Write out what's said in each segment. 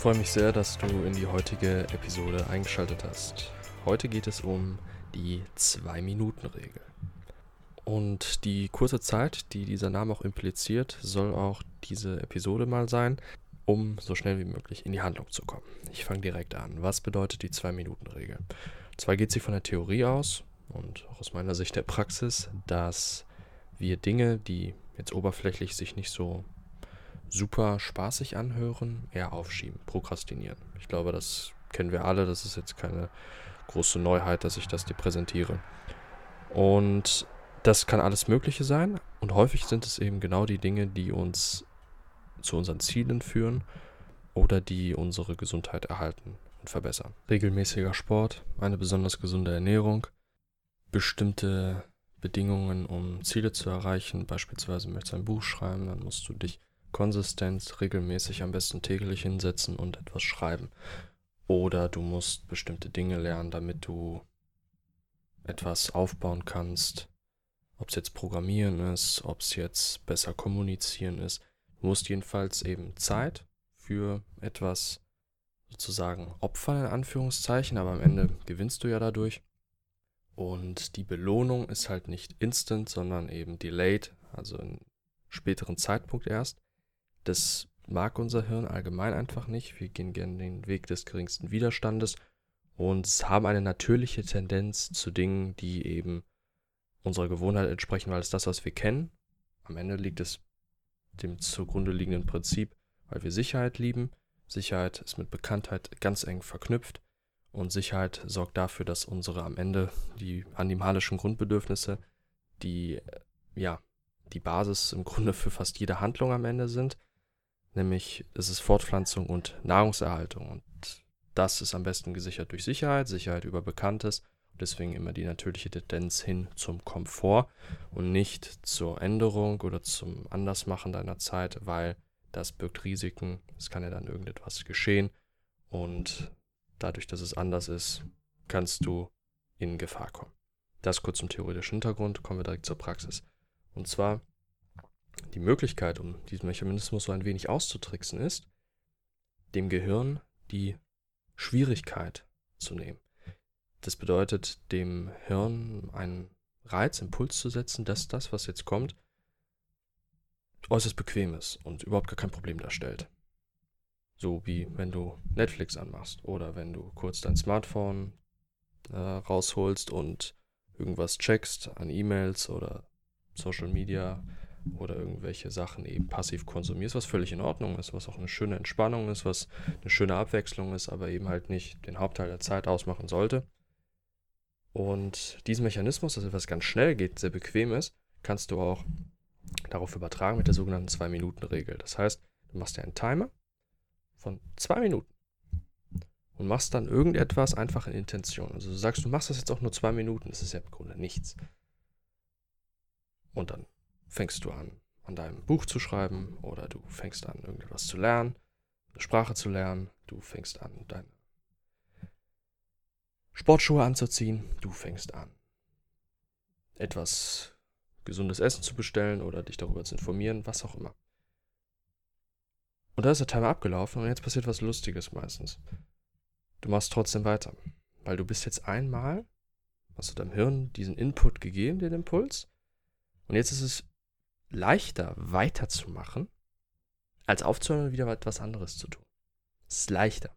freue mich sehr, dass du in die heutige Episode eingeschaltet hast. Heute geht es um die 2-Minuten-Regel. Und die kurze Zeit, die dieser Name auch impliziert, soll auch diese Episode mal sein, um so schnell wie möglich in die Handlung zu kommen. Ich fange direkt an. Was bedeutet die 2-Minuten-Regel? Zwar geht sie von der Theorie aus und auch aus meiner Sicht der Praxis, dass wir Dinge, die jetzt oberflächlich sich nicht so super spaßig anhören, eher aufschieben, prokrastinieren. Ich glaube, das kennen wir alle, das ist jetzt keine große Neuheit, dass ich das dir präsentiere. Und das kann alles Mögliche sein und häufig sind es eben genau die Dinge, die uns zu unseren Zielen führen oder die unsere Gesundheit erhalten und verbessern. Regelmäßiger Sport, eine besonders gesunde Ernährung, bestimmte Bedingungen, um Ziele zu erreichen. Beispielsweise möchtest du ein Buch schreiben, dann musst du dich konsistent, regelmäßig, am besten täglich hinsetzen und etwas schreiben. Oder du musst bestimmte Dinge lernen, damit du etwas aufbauen kannst. Ob es jetzt Programmieren ist, ob es jetzt besser kommunizieren ist. Du musst jedenfalls eben Zeit für etwas sozusagen opfern, in Anführungszeichen, aber am Ende gewinnst du ja dadurch. Und die Belohnung ist halt nicht instant, sondern eben delayed, also in späteren Zeitpunkt erst. Das mag unser Hirn allgemein einfach nicht. Wir gehen gerne den Weg des geringsten Widerstandes und haben eine natürliche Tendenz zu Dingen, die eben unserer Gewohnheit entsprechen, weil es das, was wir kennen. Am Ende liegt es dem zugrunde liegenden Prinzip, weil wir Sicherheit lieben. Sicherheit ist mit Bekanntheit ganz eng verknüpft und Sicherheit sorgt dafür, dass unsere am Ende die animalischen Grundbedürfnisse, die ja die Basis im Grunde für fast jede Handlung am Ende sind, nämlich es ist Fortpflanzung und Nahrungserhaltung. Und das ist am besten gesichert durch Sicherheit, Sicherheit über Bekanntes. Deswegen immer die natürliche Tendenz hin zum Komfort und nicht zur Änderung oder zum Andersmachen deiner Zeit, weil das birgt Risiken. Es kann ja dann irgendetwas geschehen und dadurch, dass es anders ist, kannst du in Gefahr kommen. Das kurz zum theoretischen Hintergrund, kommen wir direkt zur Praxis. Und zwar die Möglichkeit, um diesen Mechanismus so ein wenig auszutricksen, ist, dem Gehirn die Schwierigkeit zu nehmen. Das bedeutet, dem Hirn einen Reiz, Impuls zu setzen, dass das, was jetzt kommt, äußerst bequem ist und überhaupt gar kein Problem darstellt. So wie wenn du Netflix anmachst oder wenn du kurz dein Smartphone äh, rausholst und irgendwas checkst an E-Mails oder Social Media oder irgendwelche Sachen eben passiv konsumierst, was völlig in Ordnung ist, was auch eine schöne Entspannung ist, was eine schöne Abwechslung ist, aber eben halt nicht den Hauptteil der Zeit ausmachen sollte. Und diesen Mechanismus, dass etwas ganz schnell geht, sehr bequem ist, kannst du auch darauf übertragen mit der sogenannten 2-Minuten-Regel. Das heißt, du machst dir einen Timer von 2 Minuten und machst dann irgendetwas einfach in Intention. Also du sagst, du machst das jetzt auch nur 2 Minuten, das ist ja im Grunde nichts. Und dann fängst du an, an deinem Buch zu schreiben oder du fängst an, irgendetwas zu lernen, eine Sprache zu lernen, du fängst an, deine Sportschuhe anzuziehen, du fängst an, etwas gesundes Essen zu bestellen oder dich darüber zu informieren, was auch immer. Und da ist der Timer abgelaufen und jetzt passiert was Lustiges meistens. Du machst trotzdem weiter, weil du bist jetzt einmal, hast du deinem Hirn diesen Input gegeben, den Impuls, und jetzt ist es leichter weiterzumachen, als aufzuhören und wieder etwas anderes zu tun. Es ist leichter.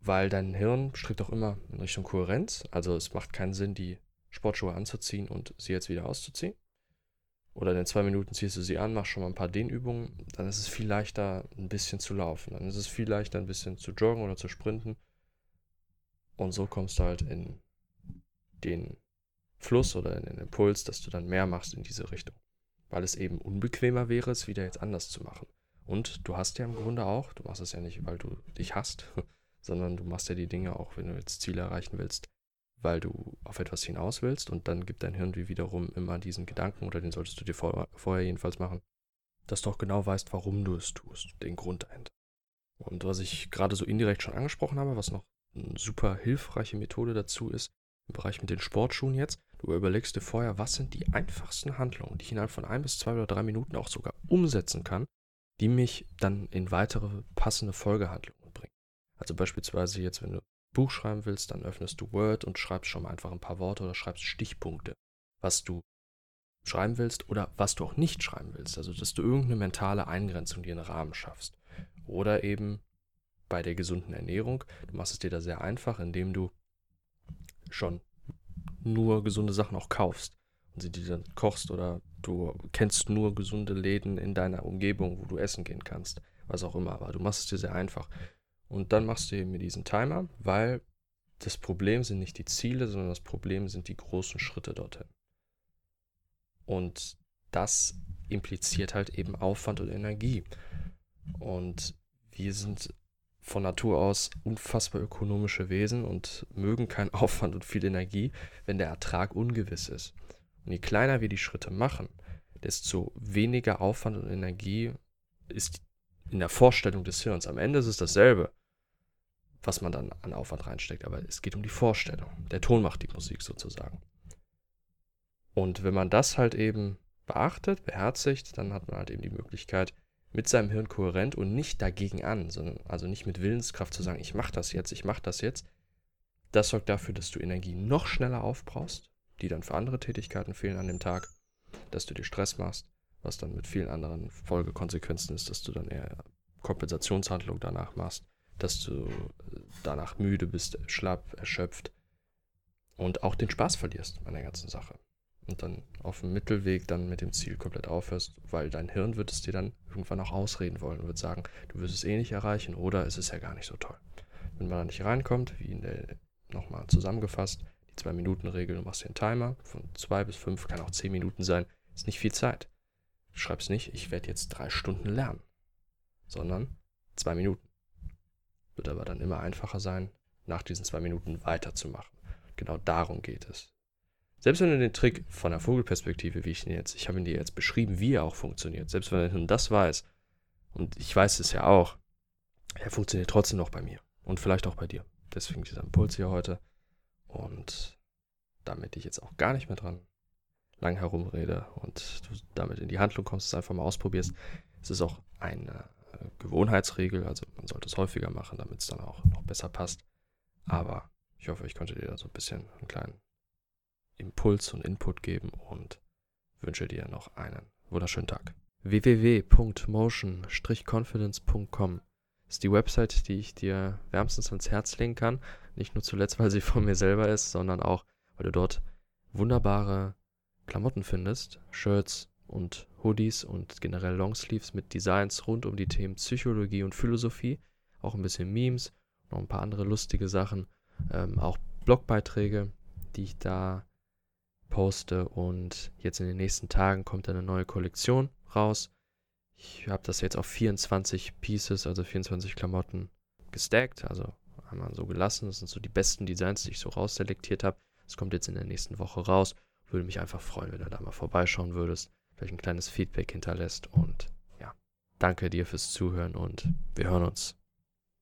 Weil dein Hirn strebt auch immer in Richtung Kohärenz. Also es macht keinen Sinn, die Sportschuhe anzuziehen und sie jetzt wieder auszuziehen. Oder in zwei Minuten ziehst du sie an, machst schon mal ein paar Dehnübungen. Dann ist es viel leichter, ein bisschen zu laufen. Dann ist es viel leichter, ein bisschen zu joggen oder zu sprinten. Und so kommst du halt in den Fluss oder in den Impuls, dass du dann mehr machst in diese Richtung. Weil es eben unbequemer wäre, es wieder jetzt anders zu machen. Und du hast ja im Grunde auch, du machst es ja nicht, weil du dich hast, sondern du machst ja die Dinge auch, wenn du jetzt Ziele erreichen willst, weil du auf etwas hinaus willst und dann gibt dein Hirn wie wiederum immer diesen Gedanken, oder den solltest du dir vor, vorher jedenfalls machen, dass du auch genau weißt, warum du es tust, den Grund dahinter. Und was ich gerade so indirekt schon angesprochen habe, was noch eine super hilfreiche Methode dazu ist, im Bereich mit den Sportschuhen jetzt, Du überlegst dir vorher, was sind die einfachsten Handlungen, die ich innerhalb von ein bis zwei oder drei Minuten auch sogar umsetzen kann, die mich dann in weitere passende Folgehandlungen bringen. Also beispielsweise jetzt, wenn du Buch schreiben willst, dann öffnest du Word und schreibst schon mal einfach ein paar Worte oder schreibst Stichpunkte, was du schreiben willst oder was du auch nicht schreiben willst. Also, dass du irgendeine mentale Eingrenzung dir einen Rahmen schaffst. Oder eben bei der gesunden Ernährung, du machst es dir da sehr einfach, indem du schon nur gesunde Sachen auch kaufst und sie dir dann kochst oder du kennst nur gesunde Läden in deiner Umgebung, wo du essen gehen kannst, was auch immer, aber du machst es dir sehr einfach. Und dann machst du eben diesen Timer, weil das Problem sind nicht die Ziele, sondern das Problem sind die großen Schritte dorthin. Und das impliziert halt eben Aufwand und Energie. Und wir sind von Natur aus unfassbar ökonomische Wesen und mögen keinen Aufwand und viel Energie, wenn der Ertrag ungewiss ist. Und je kleiner wir die Schritte machen, desto weniger Aufwand und Energie ist in der Vorstellung des Hirns. Am Ende ist es dasselbe, was man dann an Aufwand reinsteckt, aber es geht um die Vorstellung. Der Ton macht die Musik sozusagen. Und wenn man das halt eben beachtet, beherzigt, dann hat man halt eben die Möglichkeit, mit seinem Hirn kohärent und nicht dagegen an, sondern also nicht mit Willenskraft zu sagen, ich mache das jetzt, ich mache das jetzt. Das sorgt dafür, dass du Energie noch schneller aufbrauchst, die dann für andere Tätigkeiten fehlen an dem Tag, dass du dir Stress machst, was dann mit vielen anderen Folgekonsequenzen ist, dass du dann eher Kompensationshandlung danach machst, dass du danach müde bist, schlapp, erschöpft und auch den Spaß verlierst an der ganzen Sache und dann auf dem Mittelweg dann mit dem Ziel komplett aufhörst, weil dein Hirn wird es dir dann irgendwann auch ausreden wollen und wird sagen, du wirst es eh nicht erreichen oder es ist ja gar nicht so toll. Wenn man da nicht reinkommt, wie in der nochmal zusammengefasst, die zwei Minuten Regel, du machst den Timer von zwei bis fünf, kann auch zehn Minuten sein, ist nicht viel Zeit. Du schreibst nicht, ich werde jetzt drei Stunden lernen, sondern zwei Minuten. Wird aber dann immer einfacher sein, nach diesen zwei Minuten weiterzumachen. Genau darum geht es. Selbst wenn du den Trick von der Vogelperspektive, wie ich ihn jetzt, ich habe ihn dir jetzt beschrieben, wie er auch funktioniert, selbst wenn du das weiß, und ich weiß es ja auch, er funktioniert trotzdem noch bei mir und vielleicht auch bei dir. Deswegen dieser Impuls hier heute. Und damit ich jetzt auch gar nicht mehr dran lang herumrede und du damit in die Handlung kommst, es einfach mal ausprobierst, es ist auch eine Gewohnheitsregel, also man sollte es häufiger machen, damit es dann auch noch besser passt. Aber ich hoffe, ich konnte dir da so ein bisschen einen kleinen Impuls und Input geben und wünsche dir noch einen wunderschönen Tag. www.motion-confidence.com ist die Website, die ich dir wärmstens ans Herz legen kann. Nicht nur zuletzt, weil sie von mir selber ist, sondern auch, weil du dort wunderbare Klamotten findest, Shirts und Hoodies und generell Longsleeves mit Designs rund um die Themen Psychologie und Philosophie, auch ein bisschen Memes, noch ein paar andere lustige Sachen, ähm, auch Blogbeiträge, die ich da poste und jetzt in den nächsten Tagen kommt eine neue Kollektion raus. Ich habe das jetzt auf 24 Pieces, also 24 Klamotten gestackt, also einmal so gelassen. Das sind so die besten Designs, die ich so rausselektiert habe. Das kommt jetzt in der nächsten Woche raus. Würde mich einfach freuen, wenn du da mal vorbeischauen würdest, vielleicht ein kleines Feedback hinterlässt und ja, danke dir fürs Zuhören und wir hören uns.